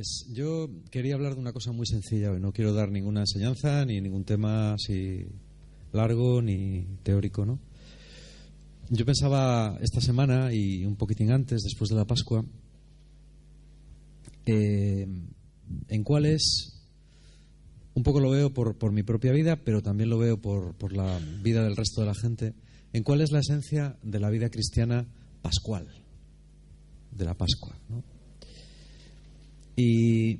Pues yo quería hablar de una cosa muy sencilla. No quiero dar ninguna enseñanza ni ningún tema así largo ni teórico, ¿no? Yo pensaba esta semana y un poquitín antes, después de la Pascua, eh, en cuál es, un poco lo veo por, por, mi propia vida, pero también lo veo por, por la vida del resto de la gente, en cuál es la esencia de la vida cristiana pascual, de la Pascua, ¿no? Y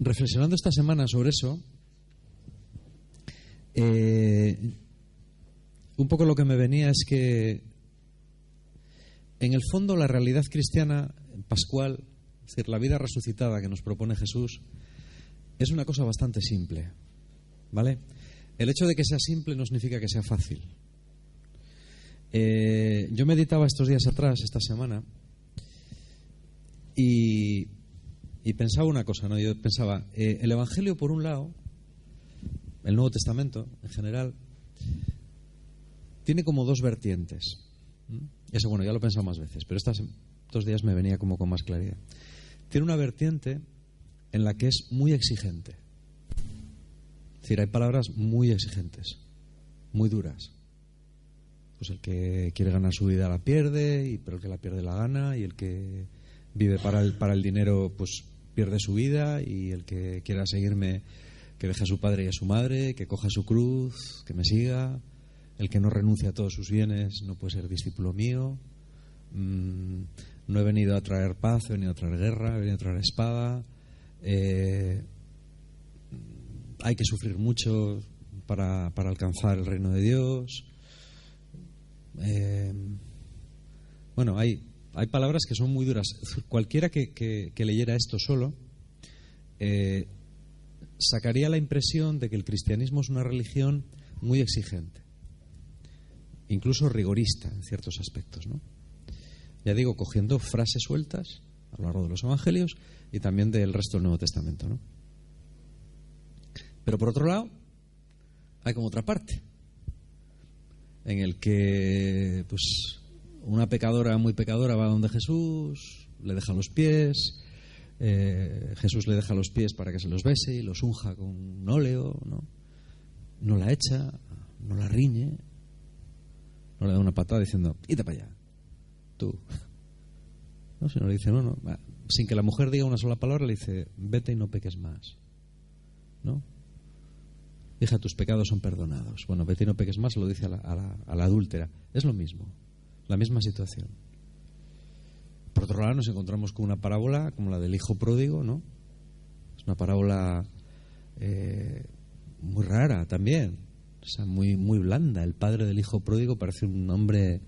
reflexionando esta semana sobre eso, eh, un poco lo que me venía es que en el fondo la realidad cristiana pascual, es decir, la vida resucitada que nos propone Jesús, es una cosa bastante simple. ¿Vale? El hecho de que sea simple no significa que sea fácil. Eh, yo meditaba estos días atrás, esta semana, y, pensaba una cosa, ¿no? Yo pensaba, eh, el Evangelio por un lado, el Nuevo Testamento en general, tiene como dos vertientes. Eso, bueno, ya lo he pensado más veces, pero estos dos días me venía como con más claridad. Tiene una vertiente en la que es muy exigente. Es decir, hay palabras muy exigentes, muy duras. Pues el que quiere ganar su vida la pierde, y pero el que la pierde la gana, y el que vive para el, para el dinero, pues pierde su vida y el que quiera seguirme, que deje a su padre y a su madre, que coja su cruz, que me siga. El que no renuncia a todos sus bienes no puede ser discípulo mío. Mm, no he venido a traer paz, he venido a traer guerra, he venido a traer espada. Eh, hay que sufrir mucho para, alcanzar el reino de Dios. Eh, bueno, hay hay palabras que son muy duras. Cualquiera que, leyera esto solo eh, sacaría la impresión de que el cristianismo es una religión muy exigente, incluso rigorista en ciertos aspectos. ¿no? Ya digo, cogiendo frases sueltas a lo largo de los evangelios y también del resto del Nuevo Testamento. ¿no? Pero por otro lado, hay como otra parte, en el que pues una pecadora muy pecadora va donde Jesús, le deja los pies, eh, Jesús le deja los pies para que se los bese y los unja con un óleo, ¿no? No la echa, no la riñe, no le da una patada diciendo, ¡ita para allá! Tú. No, sino le dice, no, no, sin que la mujer diga una sola palabra, le dice, vete y no peques más. ¿No? Hija, tus pecados son perdonados. Bueno, vete y no peques más, lo dice a la, a la adúltera. Es lo mismo la misma situación. Por otro lado, nos encontramos con una parábola como la del hijo pródigo, ¿no? Es una parábola eh, muy rara también, o sea, muy, muy blanda. El padre del hijo pródigo parece un hombre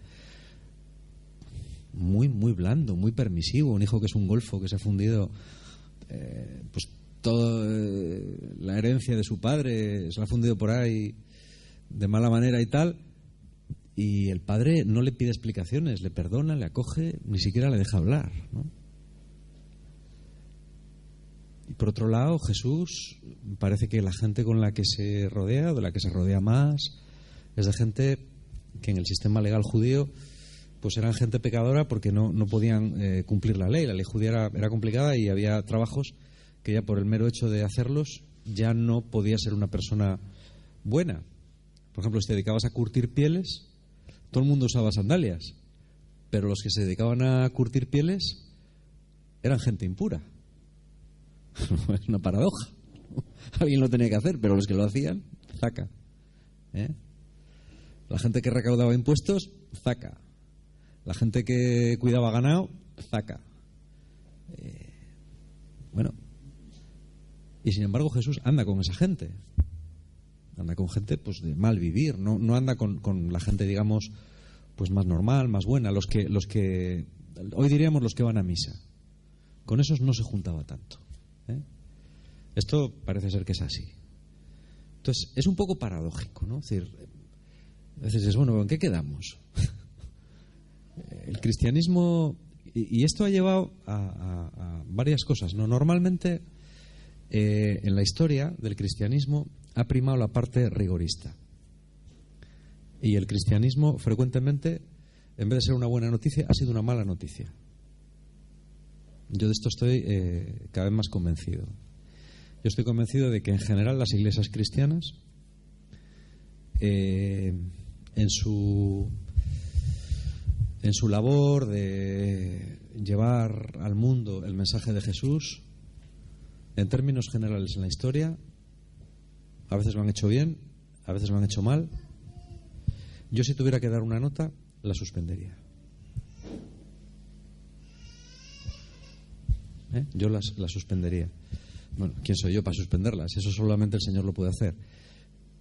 muy, muy blando, muy permisivo, un hijo que es un golfo, que se ha fundido, eh, pues toda eh, la herencia de su padre se la ha fundido por ahí de mala manera y tal y el padre no le pide explicaciones, le perdona, le acoge, ni siquiera le deja hablar. Y por otro lado, Jesús parece que la gente con la que se rodea, de la que se rodea más, es de gente que en el sistema legal judío pues eran gente pecadora porque no, no podían eh, cumplir la ley. La ley judía era, era complicada y había trabajos que ya por el mero hecho de hacerlos ya no podía ser una persona buena. Por ejemplo, si te dedicabas a curtir pieles, todo el mundo usaba sandalias, pero los que se dedicaban a curtir pieles eran gente impura. es una paradoja. Alguien lo tenía que hacer, pero los que lo hacían, zaca. ¿Eh? La gente que recaudaba impuestos, zaca. La gente que cuidaba ganado, zaca. Eh, bueno, y sin embargo Jesús anda con esa gente anda con gente pues de mal vivir, no, no anda con, con, la gente, digamos, pues más normal, más buena, los que, los que, hoy diríamos los que van a misa. Con esos no se juntaba tanto. ¿eh? Esto parece ser que es así. Entonces, es un poco paradójico, ¿no? Es decir, a veces es, bueno, ¿en qué quedamos? El cristianismo, y, esto ha llevado a, varias cosas, ¿no? Normalmente, eh, en la historia del cristianismo, ha primado la parte rigorista. Y el cristianismo frecuentemente, en vez de ser una buena noticia, ha sido una mala noticia. Yo de esto estoy eh, cada vez más convencido. Yo estoy convencido de que en general las iglesias cristianas, eh, en su en su labor de llevar al mundo el mensaje de Jesús, en términos generales en la historia, a veces lo han hecho bien, a veces lo han hecho mal. Yo si tuviera que dar una nota, la suspendería. ¿Eh? Yo la suspendería. Bueno, ¿quién soy yo para suspenderlas? Eso solamente el Señor lo puede hacer.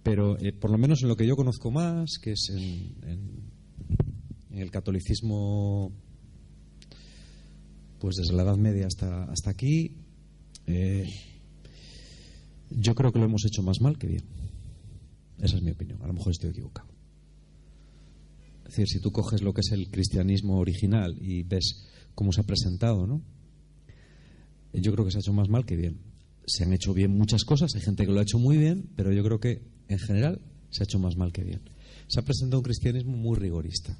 Pero eh, por lo menos en lo que yo conozco más, que es en, el catolicismo, pues desde la Edad Media hasta, hasta aquí, eh, yo creo que lo hemos hecho más mal que bien. Esa es mi opinión. A lo mejor estoy equivocado. Es decir, si tú coges lo que es el cristianismo original y ves cómo se ha presentado, ¿no? Yo creo que se ha hecho más mal que bien. Se han hecho bien muchas cosas, hay gente que lo ha hecho muy bien, pero yo creo que en general se ha hecho más mal que bien. Se ha presentado un cristianismo muy rigorista.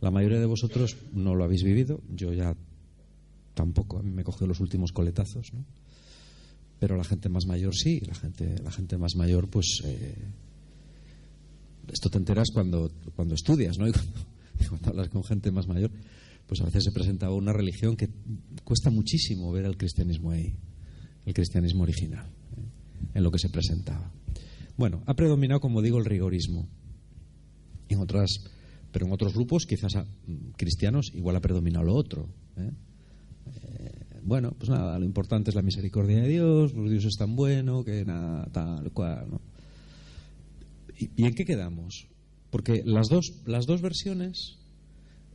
La mayoría de vosotros no lo habéis vivido, yo ya tampoco, a mí me cogió los últimos coletazos, ¿no? Pero la gente más mayor sí, la gente, la gente más mayor, pues eh, esto te enteras cuando, cuando estudias, ¿no? Y cuando, hablas con gente más mayor, pues a veces se presentaba una religión que cuesta muchísimo ver al cristianismo ahí, el cristianismo original, ¿eh? en lo que se presentaba. Bueno, ha predominado, como digo, el rigorismo. En otras, pero en otros grupos, quizás cristianos, igual ha predominado lo otro. ¿eh? Bueno, pues nada, lo importante es la misericordia de Dios, pues Dios es tan bueno, que nada, tal cual, ¿no? ¿Y, en qué quedamos? Porque las dos, las dos versiones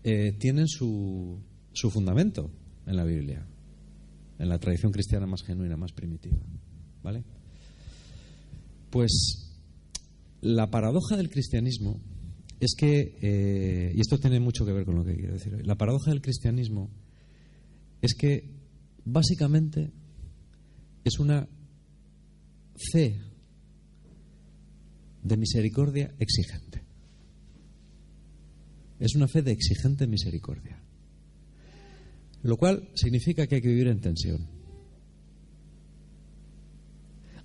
eh, tienen su, su fundamento en la Biblia, en la tradición cristiana más genuina, más primitiva. ¿Vale? Pues la paradoja del cristianismo es que, eh, y esto tiene mucho que ver con lo que quiero decir hoy, la paradoja del cristianismo es que básicamente es una fe de misericordia exigente. Es una fe de exigente misericordia. Lo cual significa que hay que vivir en tensión.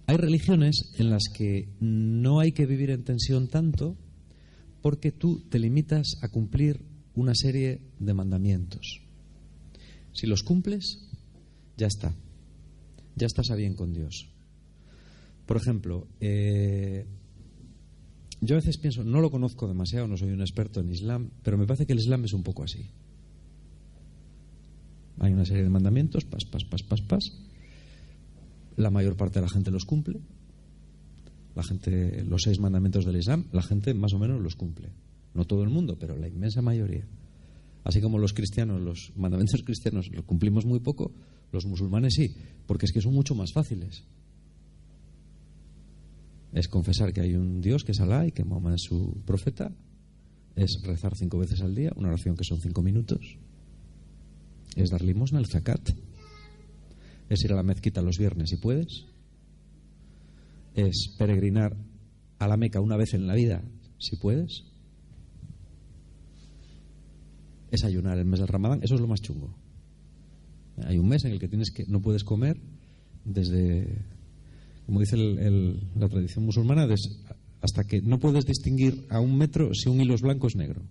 Hay religiones en las que no hay que vivir en tensión tanto porque tú te limitas a cumplir una serie de mandamientos. Si los cumples, ya está. Ya estás a bien con Dios. Por ejemplo, eh, yo a veces pienso, no lo conozco demasiado, no soy un experto en Islam, pero me parece que el Islam es un poco así. Hay una serie de mandamientos, pas, pas, pas, pas, pas. La mayor parte de la gente los cumple. La gente, los seis mandamientos del Islam, la gente más o menos los cumple. No todo el mundo, pero la inmensa mayoría. Así como los cristianos, los mandamientos cristianos los cumplimos muy poco, los musulmanes sí, porque es que son mucho más fáciles. Es confesar que hay un Dios que es Alá y que Mahoma es su profeta. Es rezar cinco veces al día, una oración que son cinco minutos. Es dar limosna, el zakat. Es ir a la mezquita los viernes si puedes. Es peregrinar a la Meca una vez en la vida si puedes. Es ayunar el mes del Ramadán. Eso es lo más chungo. Hay un mes en el que tienes que no puedes comer desde, como dice la tradición musulmana, hasta que no puedes distinguir a un metro si un hilo es blanco o es negro.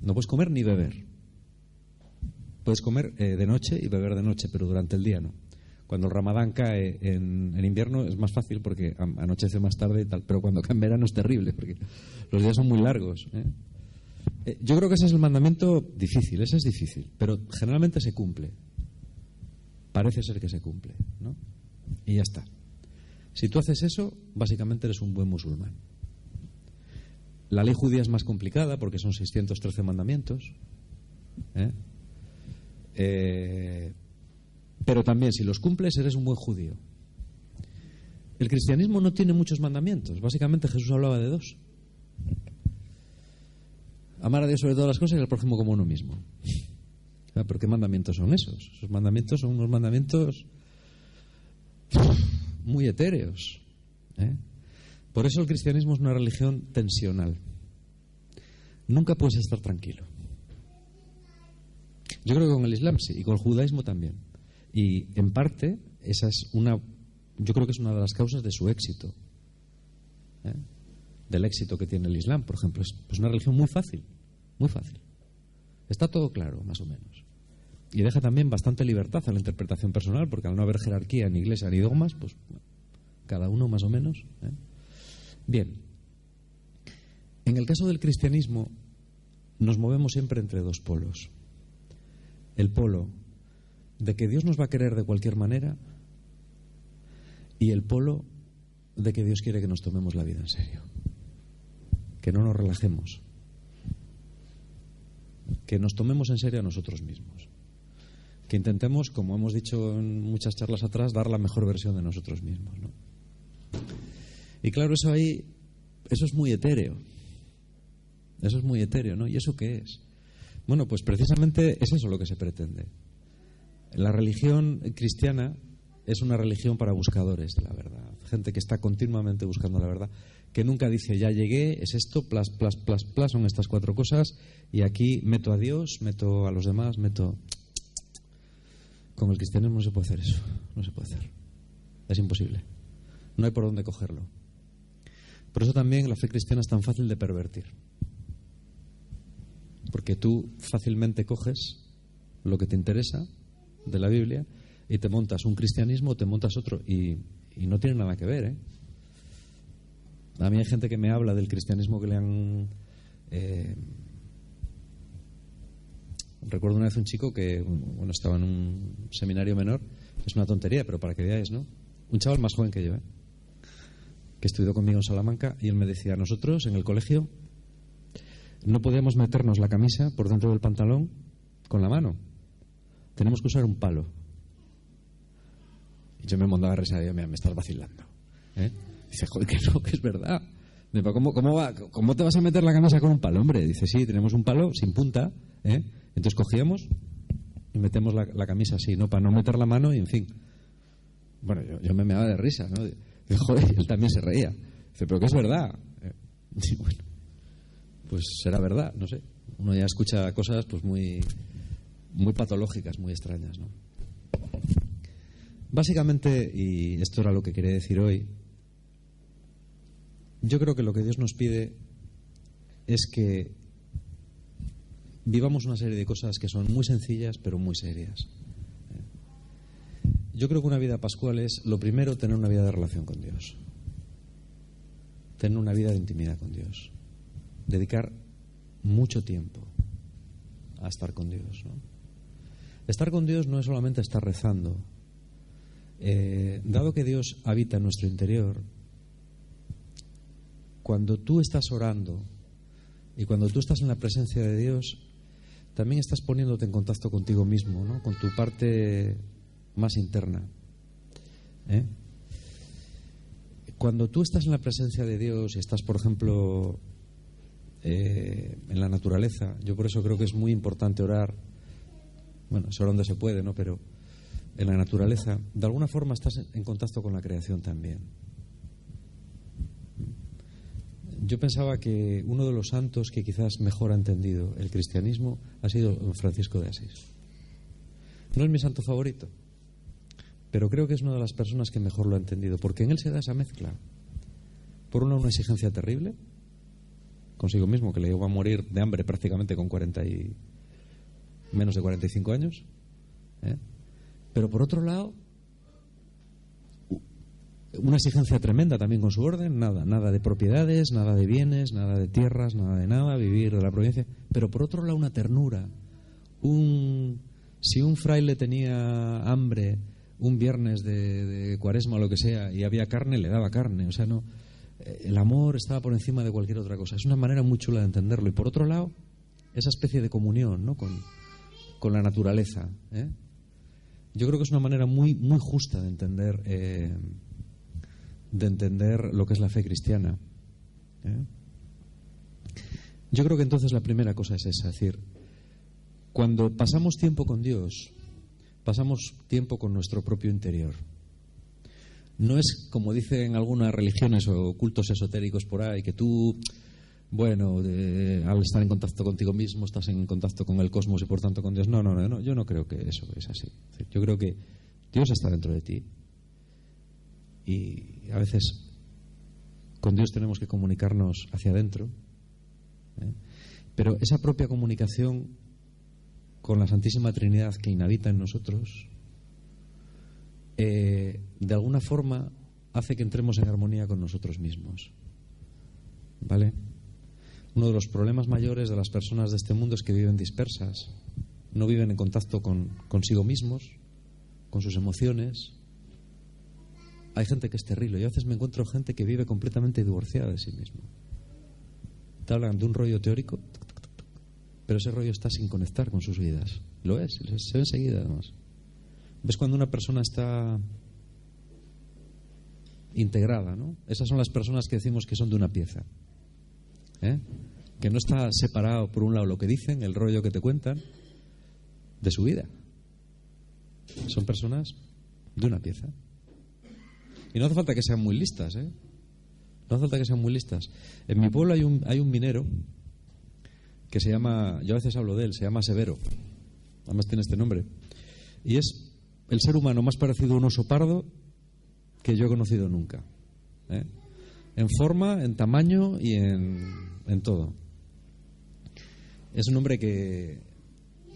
No puedes comer ni beber. Puedes comer eh, de noche y beber de noche, pero durante el día no. Cuando el ramadán cae en, invierno es más fácil porque anochece más tarde y tal, pero cuando cae en verano es terrible porque los días son muy largos. ¿eh? Eh, yo creo que ese es el mandamiento difícil, ese es difícil, pero generalmente se cumple. Parece ser que se cumple, ¿no? Y ya está. Si tú haces eso, básicamente eres un buen musulmán. La ley judía es más complicada porque son 613 mandamientos. ¿eh? Eh, pero también, si los cumples, eres un buen judío. El cristianismo no tiene muchos mandamientos. Básicamente Jesús hablaba de dos. Amar a Dios sobre todas las cosas y al prójimo como uno mismo. ¿Pero qué mandamientos son esos? Esos mandamientos son unos mandamientos muy etéreos. ¿eh? Por eso el cristianismo es una religión tensional. Nunca puedes estar tranquilo. Yo creo que con el Islam sí, y con el judaísmo también. Y en parte, esa es una. Yo creo que es una de las causas de su éxito. ¿eh? Del éxito que tiene el Islam, por ejemplo. Es pues una religión muy fácil. Muy fácil. Está todo claro, más o menos. Y deja también bastante libertad a la interpretación personal, porque al no haber jerarquía ni iglesia ni dogmas, pues cada uno más o menos. ¿eh? Bien. En el caso del cristianismo, nos movemos siempre entre dos polos. El polo de que Dios nos va a querer de cualquier manera y el polo de que Dios quiere que nos tomemos la vida en serio. Que no nos relajemos. Que nos tomemos en serio a nosotros mismos. Que intentemos, como hemos dicho en muchas charlas atrás, dar la mejor versión de nosotros mismos. Y claro, eso ahí, eso es muy etéreo. Eso es muy etéreo, ¿no? ¿Y eso qué es? Bueno, pues precisamente es eso lo que se pretende. La religión cristiana es una religión para buscadores de la verdad, gente que está continuamente buscando la verdad, que nunca dice ya llegué, es esto, plas, plas, plas, plas, son estas cuatro cosas y aquí meto a Dios, meto a los demás, meto... Con el cristianismo no se puede hacer eso, no se puede hacer. Es imposible. No hay por dónde cogerlo. Por eso también la fe cristiana es tan fácil de pervertir. Porque tú fácilmente coges lo que te interesa de la Biblia y te montas un cristianismo o te montas otro y, no tiene nada que ver. ¿eh? A mí hay gente que me habla del cristianismo que le han... Eh, recuerdo una vez un chico que bueno estaba en un seminario menor, es una tontería, pero para que veáis, ¿no? Un chaval más joven que yo, ¿eh? que estudió conmigo en Salamanca y él me decía, nosotros en el colegio no podíamos meternos la camisa por dentro del pantalón con la mano. Tenemos que usar un palo. Y yo me mandaba a risa y me, me estás vacilando. ¿eh? Dice, joder, que no, que es verdad. ¿Cómo, cómo, va? ¿Cómo te vas a meter la camisa con un palo, hombre? Dice, sí, tenemos un palo sin punta. ¿eh? Entonces cogíamos y metemos la, camisa así, ¿no? Para no meter la mano y en fin. Bueno, yo, yo me meaba de risa, ¿no? Dice, joder, él también se reía. Dice, pero que es verdad. Eh, pues será verdad, no sé. Uno ya escucha cosas pues muy, muy patológicas, muy extrañas, ¿no? Básicamente, y esto era lo que quería decir hoy, yo creo que lo que Dios nos pide es que vivamos una serie de cosas que son muy sencillas pero muy serias. Yo creo que una vida pascual es, lo primero, tener una vida de relación con Dios. Tener una vida de intimidad con Dios dedicar mucho tiempo a estar con Dios. Estar con Dios no es solamente estar rezando. Eh, dado que Dios habita en nuestro interior, cuando tú estás orando y cuando tú estás en la presencia de Dios, también estás poniéndote en contacto contigo mismo, ¿no? con tu parte más interna. ¿eh? Cuando tú estás en la presencia de Dios y estás, por ejemplo, eh, en la naturaleza. Yo por eso creo que es muy importante orar. Bueno, es orar donde se puede, ¿no? Pero en la naturaleza, de alguna forma estás en contacto con la creación también. Yo pensaba que uno de los santos que quizás mejor ha entendido el cristianismo ha sido Francisco de Asís. No es mi santo favorito, pero creo que es una de las personas que mejor lo ha entendido, porque en él se da esa mezcla. Por una, una exigencia terrible, consigo mismo, que le iba a morir de hambre prácticamente con 40 y menos de 45 años. ¿eh? Pero por otro lado, una exigencia tremenda también con su orden, nada, nada de propiedades, nada de bienes, nada de tierras, nada de nada, vivir de la provincia. Pero por otro lado, una ternura. Un, si un fraile tenía hambre un viernes de, cuaresma o lo que sea y había carne, le daba carne. O sea, no el amor estaba por encima de cualquier otra cosa. Es una manera muy chula de entenderlo. Y por otro lado, esa especie de comunión ¿no? con, la naturaleza. ¿eh? Yo creo que es una manera muy, muy justa de entender, eh, de entender lo que es la fe cristiana. ¿eh? Yo creo que entonces la primera cosa es esa, es decir, cuando pasamos tiempo con Dios, pasamos tiempo con nuestro propio interior no es como dicen algunas religiones o cultos esotéricos por ahí, que tú bueno, al estar en contacto contigo mismo estás en contacto con el cosmos y por tanto con Dios. No, no, no, no yo no creo que eso es así. Yo creo que Dios está dentro de ti y a veces con Dios tenemos que comunicarnos hacia adentro. ¿eh? Pero esa propia comunicación con la Santísima Trinidad que inhabita en nosotros, eh, de alguna forma hace que entremos en armonía con nosotros mismos. ¿Vale? Uno de los problemas mayores de las personas de este mundo es que viven dispersas, no viven en contacto con consigo mismos, con sus emociones. Hay gente que es terrible. Yo a veces me encuentro gente que vive completamente divorciada de sí mismo. Te hablan de un rollo teórico, pero ese rollo está sin conectar con sus vidas. Lo es, se ve enseguida además. ¿Ves cuando una persona está integrada, ¿no? Esas son las personas que decimos que son de una pieza. ¿eh? Que no está separado, por un lado, lo que dicen, el rollo que te cuentan, de su vida. Son personas de una pieza. Y no hace falta que sean muy listas, ¿eh? No hace falta que sean muy listas. En mi pueblo hay un, hay un minero que se llama, yo a veces hablo de él, se llama Severo. Además tiene este nombre. Y es el ser humano más parecido a un oso pardo que yo he conocido nunca. ¿eh? En forma, en tamaño y en, en todo. Es un hombre que,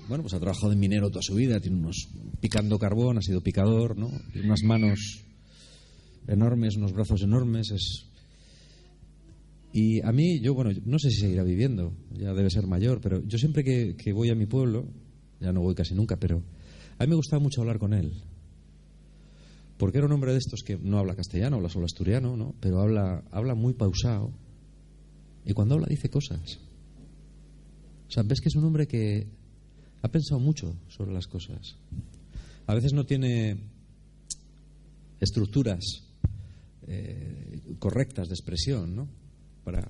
bueno, pues ha trabajado de minero toda su vida, tiene unos picando carbón, ha sido picador, ¿no? Tiene unas manos enormes, unos brazos enormes, es y a mí, yo, bueno, no sé si seguirá viviendo, ya debe ser mayor, pero yo siempre que, que voy a mi pueblo, ya no voy casi nunca, pero a mí me gustaba mucho hablar con él. Porque era un hombre de estos que no habla castellano, habla solo asturiano, ¿no? Pero habla, habla muy pausado. Y cuando habla dice cosas. O sea, ves que es un hombre que ha pensado mucho sobre las cosas. A veces no tiene estructuras eh, correctas de expresión, ¿no? Para...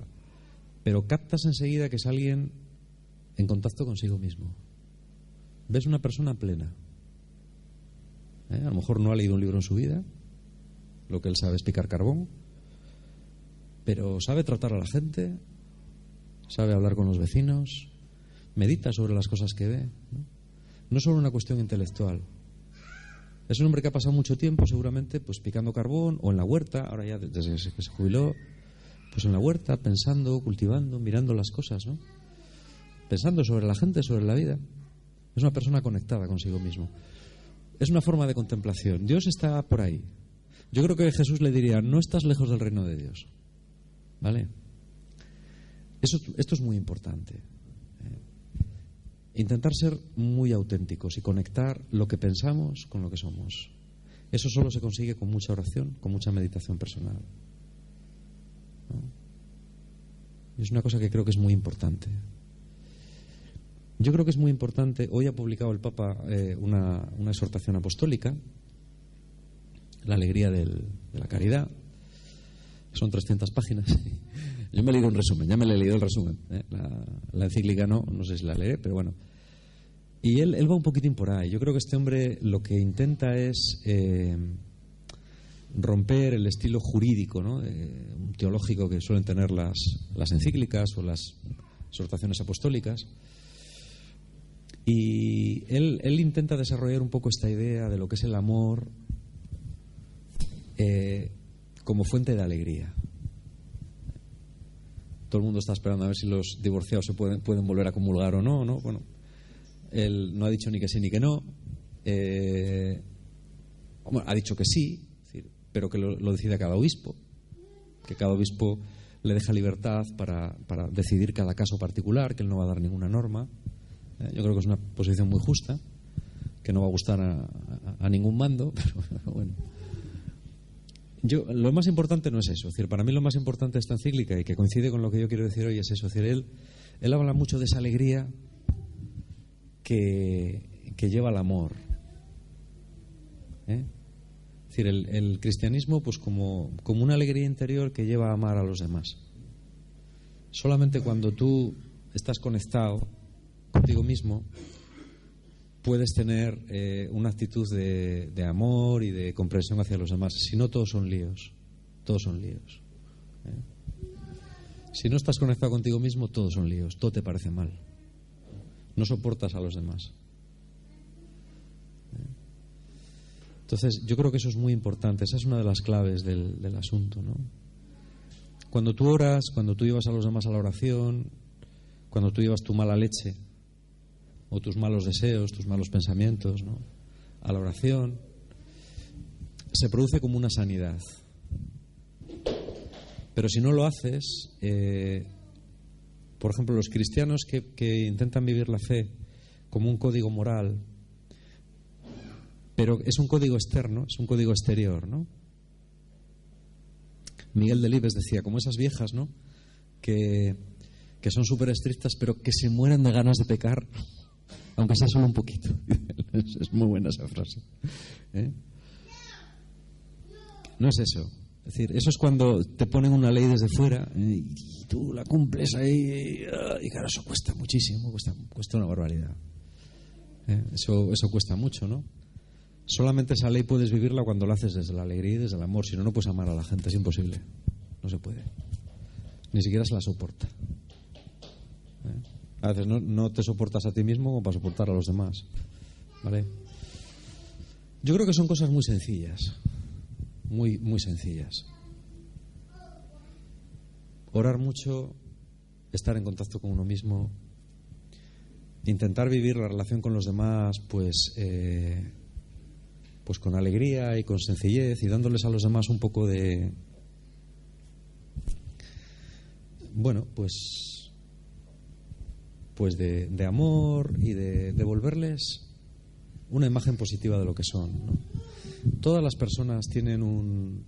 Pero captas enseguida que es alguien en contacto consigo mismo. Ves una persona plena. ¿eh? A lo mejor no ha leído un libro en su vida, lo que él sabe es picar carbón, pero sabe tratar a la gente, sabe hablar con los vecinos, medita sobre las cosas que ve. No, es solo una cuestión intelectual. Es un hombre que ha pasado mucho tiempo, seguramente, pues picando carbón o en la huerta, ahora ya desde que se jubiló, pues en la huerta, pensando, cultivando, mirando las cosas, ¿no? Pensando sobre la gente, sobre la vida. Es una persona conectada consigo mismo. Es una forma de contemplación. Dios está por ahí. Yo creo que Jesús le diría, no estás lejos del reino de Dios. ¿Vale? Esto es muy importante. Intentar ser muy auténticos y conectar lo que pensamos con lo que somos. Eso solo se consigue con mucha oración, con mucha meditación personal. Es una cosa que creo que es muy importante. Yo creo que es muy importante. Hoy ha publicado el Papa eh, una, exhortación apostólica, La alegría de la caridad. Son 300 páginas. Yo me he leído un resumen, ya me he leído el resumen. ¿eh? La, encíclica no, no sé si la leeré, pero bueno. Y él, va un poquitín por ahí. Yo creo que este hombre lo que intenta es. Eh, romper el estilo jurídico, ¿no? teológico que suelen tener las, las encíclicas o las exhortaciones apostólicas. Y él, él, intenta desarrollar un poco esta idea de lo que es el amor eh, como fuente de alegría. Todo el mundo está esperando a ver si los divorciados se pueden, pueden volver a comulgar o no, ¿no? Bueno, él no ha dicho ni que sí ni que no. Eh, ha dicho que sí, pero que lo, decida cada obispo, que cada obispo le deja libertad para, para, decidir cada caso particular, que él no va a dar ninguna norma. Eh, yo creo que es una posición muy justa, que no va a gustar a, ningún mando, pero bueno. Yo, lo más importante no es eso. Para mí lo más importante esta encíclica, y que coincide con lo que yo quiero decir hoy, es eso. Es él, él habla mucho de esa alegría que, que lleva al amor. ¿Eh? Es decir, el, cristianismo pues como, como una alegría interior que lleva a amar a los demás. Solamente cuando tú estás conectado contigo mismo, puedes tener eh, una actitud de, amor y de comprensión hacia los demás. Si no, todos son líos. Todos son líos. ¿eh? Si no estás conectado contigo mismo, todos son líos, todo te parece mal. No soportas a los demás. Entonces, yo creo que eso es muy importante, esa es una de las claves del, del asunto. ¿no? Cuando tú oras, cuando tú llevas a los demás a la oración, cuando tú llevas tu mala leche o tus malos deseos, tus malos pensamientos ¿no? a la oración, se produce como una sanidad. Pero si no lo haces, eh, por ejemplo, los cristianos que, intentan vivir la fe como un código moral, pero es un código externo, es un código exterior, ¿no? Miguel Delibes decía, como esas viejas, ¿no? Que, que son súper estrictas, pero que se mueren de ganas de pecar, aunque sea solo un poquito. es muy buena esa frase. ¿eh? No es eso. Es decir, eso es cuando te ponen una ley desde fuera ¿eh? y tú la cumples ahí y claro, eso cuesta muchísimo, cuesta, una barbaridad. ¿eh? Eso, eso cuesta mucho, ¿no? Solamente esa ley puedes vivirla cuando la haces desde la alegría y desde el amor. Si no, no puedes amar a la gente. Es imposible. No se puede. Ni siquiera se la soporta. A veces no, no, te soportas a ti mismo como para soportar a los demás. ¿Vale? Yo creo que son cosas muy sencillas. Muy, muy sencillas. Orar mucho, estar en contacto con uno mismo, intentar vivir la relación con los demás, pues. Eh, pues con alegría y con sencillez y dándoles a los demás un poco de bueno pues pues de, de amor y de devolverles una imagen positiva de lo que son todas las personas tienen un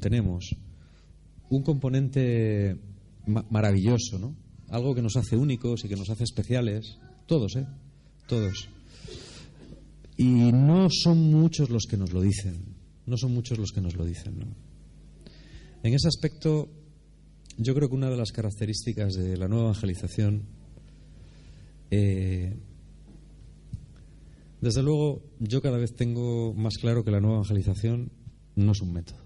tenemos un componente ma maravilloso no algo que nos hace únicos y que nos hace especiales. Todos eh todos. Y no son muchos los que nos lo dicen, no son muchos los que nos lo dicen. ¿no? En ese aspecto, yo creo que una de las características de la nueva evangelización, eh, desde luego, yo cada vez tengo más claro que la nueva evangelización no es un método.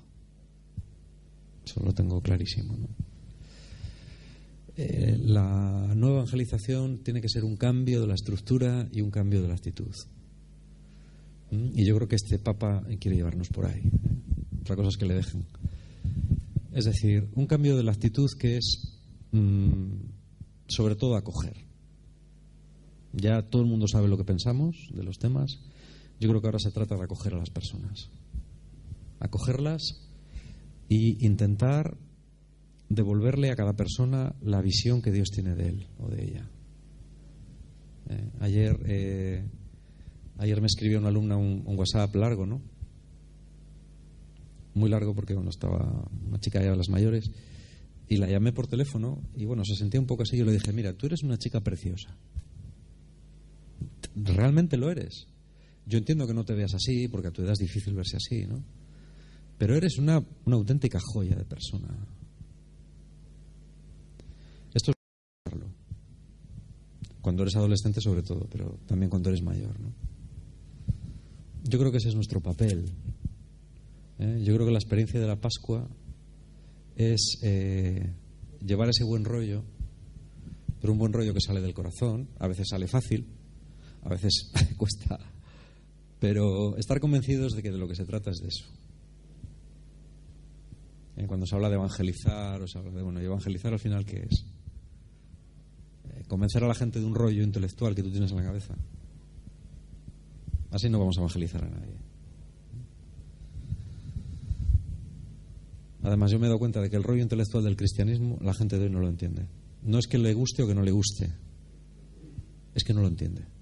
Eso lo tengo clarísimo. ¿no? Eh, la nueva evangelización tiene que ser un cambio de la estructura y un cambio de la actitud. Y yo creo que este Papa quiere llevarnos por ahí. ¿eh? Otra cosa es que le dejen. Es decir, un cambio de la actitud que es, mmm, sobre todo, acoger. Ya todo el mundo sabe lo que pensamos de los temas. Yo creo que ahora se trata de acoger a las personas. Acogerlas e intentar devolverle a cada persona la visión que Dios tiene de él o de ella. Eh, ayer eh, Ayer me escribió una alumna un, un, WhatsApp largo, ¿no? Muy largo porque bueno, estaba una chica ya de las mayores y la llamé por teléfono y bueno, se sentía un poco así. Yo le dije, mira, tú eres una chica preciosa. Realmente lo eres. Yo entiendo que no te veas así porque a tu edad es difícil verse así, ¿no? Pero eres una, una auténtica joya de persona. Esto es cuando eres adolescente sobre todo, pero también cuando eres mayor, ¿no? Yo creo que ese es nuestro papel. ¿eh? Yo creo que la experiencia de la Pascua es eh, llevar ese buen rollo, pero un buen rollo que sale del corazón, a veces sale fácil, a veces cuesta, pero estar convencidos de que de lo que se trata es de eso. ¿Eh? Cuando se habla de evangelizar, o se habla de, bueno, ¿y evangelizar al final qué es? Eh, convencer a la gente de un rollo intelectual que tú tienes en la cabeza. Así no vamos a evangelizar a nadie. Además, yo me he dado cuenta de que el rollo intelectual del cristianismo la gente de hoy no lo entiende. No es que le guste o que no le guste, es que no lo entiende.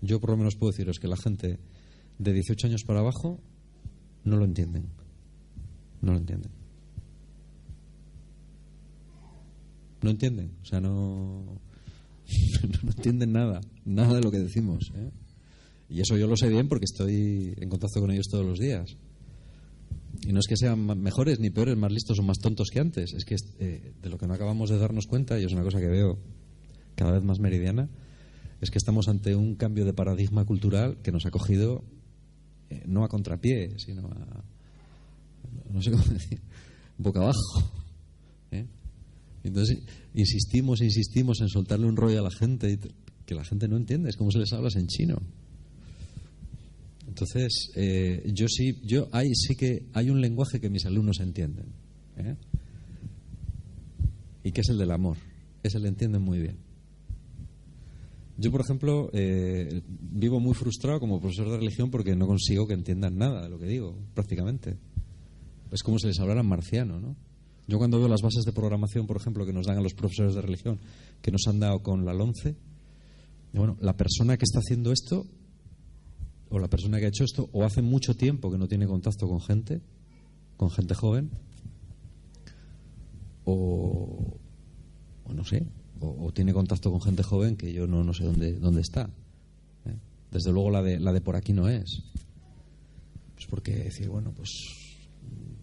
Yo por lo menos puedo deciros que la gente de 18 años para abajo no lo entienden. No lo entienden. No entienden. O sea, no, no entienden nada, nada de lo que decimos. ¿eh? Y eso yo lo sé bien porque estoy en contacto con ellos todos los días. Y no es que sean mejores ni peores, más listos o más tontos que antes, es que eh, de lo que no acabamos de darnos cuenta, y es una cosa que veo cada vez más meridiana, es que estamos ante un cambio de paradigma cultural que nos ha cogido eh, no a contrapié, sino a, no sé cómo decir, boca abajo. Entonces insistimos, insistimos en soltarle un rollo a la gente y que la gente no entiende. Es como si les hablas en chino. Entonces, eh, yo sí, yo hay, sí que hay un lenguaje que mis alumnos entienden. ¿eh? Y que es el del amor. Ese le entienden muy bien. Yo, por ejemplo, eh, vivo muy frustrado como profesor de religión porque no consigo que entiendan nada de lo que digo, prácticamente. Es como si les hablaran marciano, ¿no? Yo cuando veo las bases de programación, por ejemplo, que nos dan a los profesores de religión, que nos han dado con la LONCE, bueno, la persona que está haciendo esto o la persona que ha hecho esto o hace mucho tiempo que no tiene contacto con gente, con gente joven, o, no sé, o, tiene contacto con gente joven que yo no, no sé dónde, dónde está. ¿eh? Desde luego la de, la de por aquí no es. Pues porque decir, bueno, pues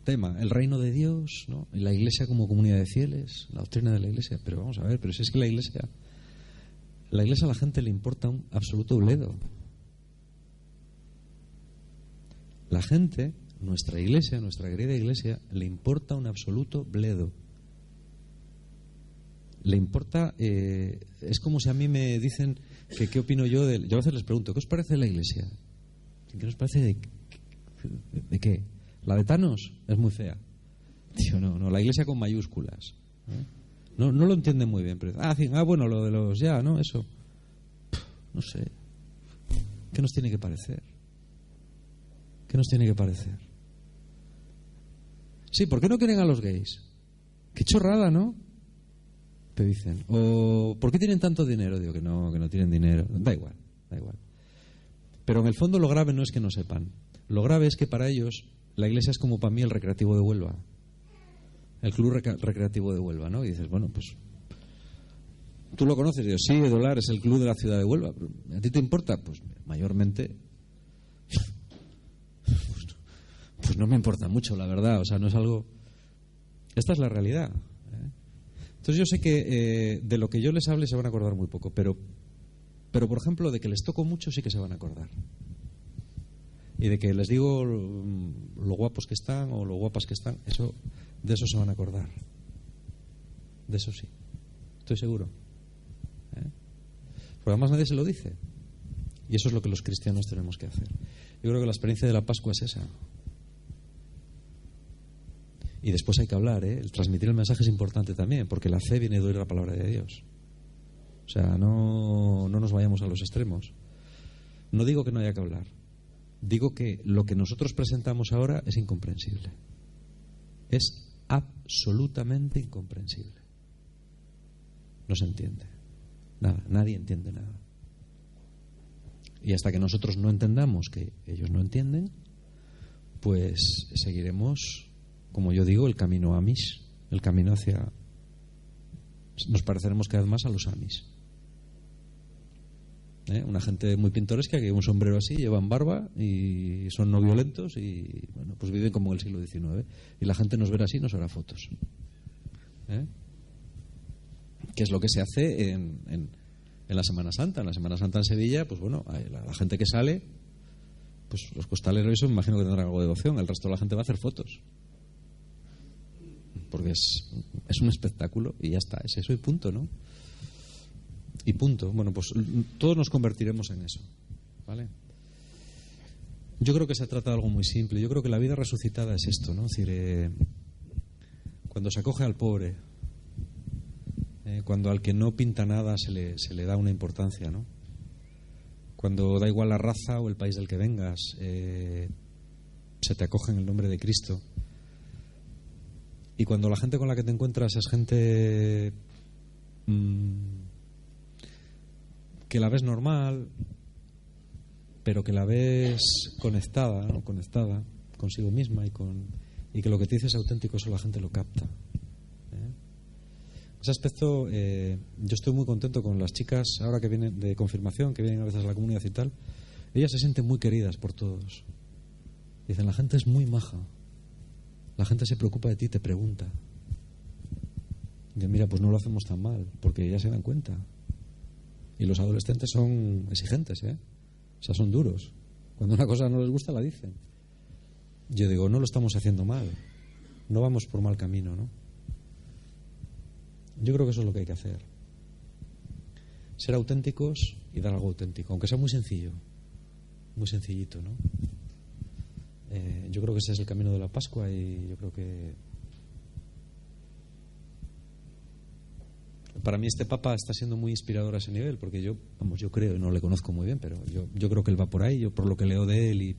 tema, el reino de Dios, ¿no? y la iglesia como comunidad de fieles, la doctrina de la iglesia, pero vamos a ver, pero si es que la iglesia, la iglesia a la gente le importa un absoluto bledo. La gente, nuestra iglesia, nuestra querida iglesia, le importa un absoluto bledo. Le importa, eh, es como si a mí me dicen que qué opino yo de... Yo a veces les pregunto, ¿qué os parece la iglesia? ¿Qué os parece de, qué? La de Thanos es muy fea. Tío, no, no, la iglesia con mayúsculas. No, no lo entienden muy bien. Pero, ah, ah, bueno, lo de los ya, ¿no? Eso. no sé. ¿Qué nos tiene que parecer? ¿Qué nos tiene que parecer? Sí, ¿por qué no quieren a los gays? Qué chorrada, ¿no? Te dicen. O ¿por qué tienen tanto dinero? Digo que no, que no tienen dinero. Da igual, da igual. Pero en el fondo lo grave no es que no sepan. Lo grave es que para ellos la iglesia es como para mí el recreativo de Huelva. El club recreativo de Huelva, ¿no? Y dices, bueno, pues ¿Tú lo conoces? Digo, sí, Dolar es el club de la ciudad de Huelva. ¿A ti te importa? Pues mayormente pues no me importa mucho, la verdad. O sea, no es algo. Esta es la realidad. Entonces yo sé que eh, de lo que yo les hable se van a acordar muy poco, pero, pero por ejemplo, de que les toco mucho sí que se van a acordar. Y de que les digo lo guapos que están o lo guapas que están, eso, de eso se van a acordar. De eso sí. Estoy seguro. ¿eh? Porque además nadie se lo dice. Y eso es lo que los cristianos tenemos que hacer. Yo creo que la experiencia de la Pascua es esa. Y después hay que hablar, ¿eh? El transmitir el mensaje es importante también, porque la fe viene de oír la palabra de Dios. O sea, no, no nos vayamos a los extremos. No digo que no haya que hablar. Digo que lo que nosotros presentamos ahora es incomprensible. Es absolutamente incomprensible. No se entiende. Nada, nadie entiende nada. Y hasta que nosotros no entendamos que ellos no entienden, pues seguiremos como yo digo, el camino Amish, el camino hacia... Nos pareceremos cada vez más a los Amish. ¿Eh? Una gente muy pintoresca que lleva un sombrero así, llevan barba y son no violentos y bueno, pues viven como en el siglo XIX. Y la gente nos verá así y nos hará fotos. ¿Eh? ¿Qué es lo que se hace en, en, la Semana Santa? En la Semana Santa en Sevilla, pues bueno, la, la gente que sale, pues los costaleros, eso me imagino que tendrán algo de devoción. El resto de la gente va a hacer fotos porque es, es un espectáculo y ya está, es eso y punto, ¿no? Y punto. Bueno, pues todos nos convertiremos en eso, ¿vale? Yo creo que se trata de algo muy simple. Yo creo que la vida resucitada es esto, ¿no? Es decir, eh, cuando se acoge al pobre, eh, cuando al que no pinta nada se le, se le da una importancia, ¿no? Cuando da igual la raza o el país del que vengas, eh, se te acoge en el nombre de Cristo y cuando la gente con la que te encuentras es gente mm, que la ves normal, pero que la ves conectada, ¿no? conectada consigo misma y con y que lo que te dices es auténtico, eso la gente lo capta. ¿eh? Ese aspecto, eh, yo estoy muy contento con las chicas ahora que vienen de confirmación, que vienen a veces a la comunidad y tal. Ellas se sienten muy queridas por todos. Dicen, la gente es muy maja. La gente se preocupa de ti, te pregunta. Y mira, pues no lo hacemos tan mal, porque ya se dan cuenta. Y los adolescentes son exigentes, ¿eh? O sea, son duros. Cuando una cosa no les gusta, la dicen. Yo digo, no lo estamos haciendo mal. No vamos por mal camino, ¿no? Yo creo que eso es lo que hay que hacer. Ser auténticos y dar algo auténtico, aunque sea muy sencillo, muy sencillito, ¿no? Eh, yo creo que ese es el camino de la Pascua y yo creo que para mí este Papa está siendo muy inspirador a ese nivel, porque yo, vamos, yo creo, no le conozco muy bien, pero yo, yo creo que él va por ahí, yo por lo que leo de él y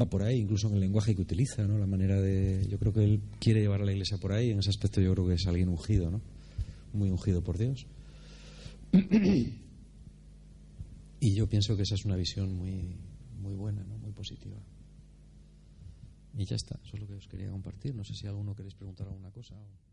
va por ahí, incluso en el lenguaje que utiliza, ¿no? La manera de, yo creo que él quiere llevar a la Iglesia por ahí, en ese aspecto yo creo que es alguien ungido, ¿no? Muy ungido por Dios. Y yo pienso que esa es una visión muy, muy buena, ¿no? muy positiva. Y ya está, eso es lo que os quería compartir. No sé si alguno queréis preguntar alguna cosa. O...